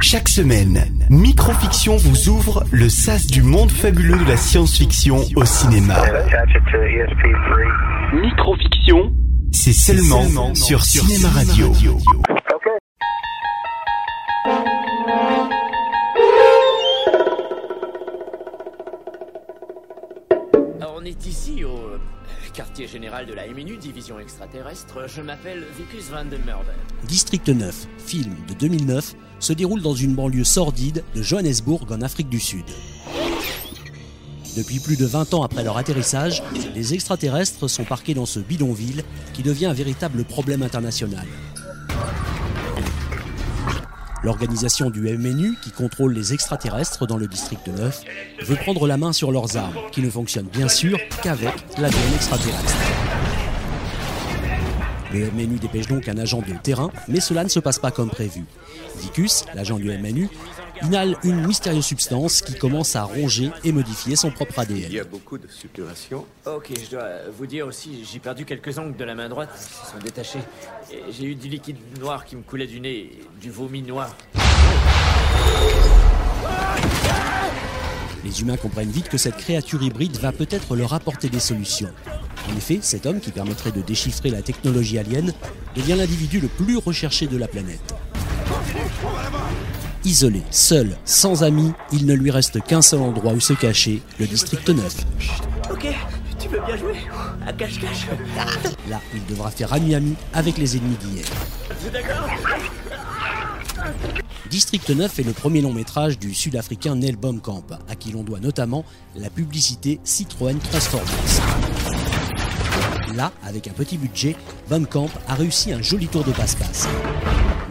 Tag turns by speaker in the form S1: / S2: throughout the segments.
S1: Chaque semaine, Microfiction vous ouvre le sas du monde fabuleux de la science-fiction au cinéma. Microfiction, c'est seulement, sur, Cinéma Radio.
S2: On est ici au euh, quartier général de la MNU, division extraterrestre. Je m'appelle Vicus Van de Murder.
S3: District 9, film de 2009, se déroule dans une banlieue sordide de Johannesburg en Afrique du Sud. Depuis plus de 20 ans après leur atterrissage, les extraterrestres sont parqués dans ce bidonville qui devient un véritable problème international. L'organisation du MNU, qui contrôle les extraterrestres dans le district 9, veut prendre la main sur leurs armes, qui ne fonctionnent bien sûr qu'avec l'ADN extraterrestre. Le MNU dépêche donc un agent de terrain, mais cela ne se passe pas comme prévu. Vicus, l'agent du MNU, inhale une mystérieuse substance qui commence à ronger et modifier son propre
S4: Il y
S3: ADN.
S4: a beaucoup de suppuration.
S2: Ok, je dois vous dire aussi, j'ai perdu quelques ongles de la main droite, ils sont détachés. Et J'ai eu du liquide noir qui me coulait du nez, du vomi noir.
S3: Les humains comprennent vite que cette créature hybride va peut-être leur apporter des solutions. En effet, cet homme qui permettrait de déchiffrer la technologie alien devient l'individu le plus recherché de la planète. Isolé, seul, sans amis, il ne lui reste qu'un seul endroit où se cacher, le district 9.
S2: Ok, tu veux bien jouer À cache-cache
S3: Là, il devra faire ami-ami avec les ennemis d'hier. District 9 est le premier long métrage du sud-africain Neil Blomkamp, à qui l'on doit notamment la publicité Citroën Transformers. Là, avec un petit budget, Blomkamp a réussi un joli tour de passe-passe.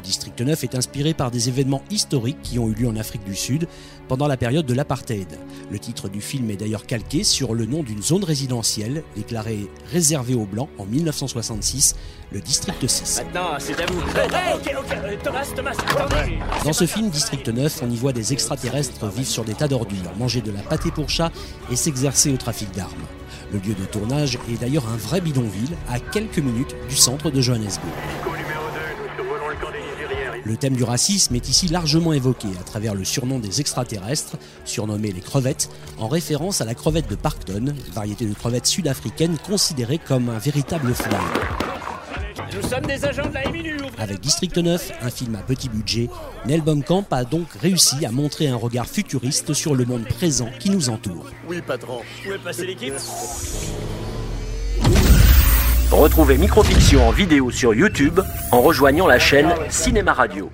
S3: District 9 est inspiré par des événements historiques qui ont eu lieu en Afrique du Sud pendant la période de l'apartheid. Le titre du film est d'ailleurs calqué sur le nom d'une zone résidentielle déclarée réservée aux Blancs en 1966, le District 6.
S2: Maintenant, c'est à vous. Hey, ok, ok, euh, Thomas, Thomas, attendez
S3: Dans ce film District 9, on y voit des extraterrestres vivre sur des tas d'ordures, manger de la pâté pour chat et s'exercer au trafic d'armes. Le lieu de tournage est d'ailleurs un vrai bidonville à quelques minutes du centre de Johannesburg. Le thème du racisme est ici largement évoqué à travers le surnom des extraterrestres, surnommés les crevettes, en référence à la crevette de Parkton, variété de crevette sud-africaine considérée comme un véritable flingue.
S2: Nous sommes des agents de la MNU
S3: Avec District 9, un film à petit budget, Nel Blomkamp a donc réussi à montrer un regard futuriste sur le monde présent qui nous entoure.
S4: Oui, patron.
S2: Vous pouvez passer l'équipe
S5: Retrouvez Microfiction en vidéo sur YouTube en rejoignant la chaîne Cinéma Radio.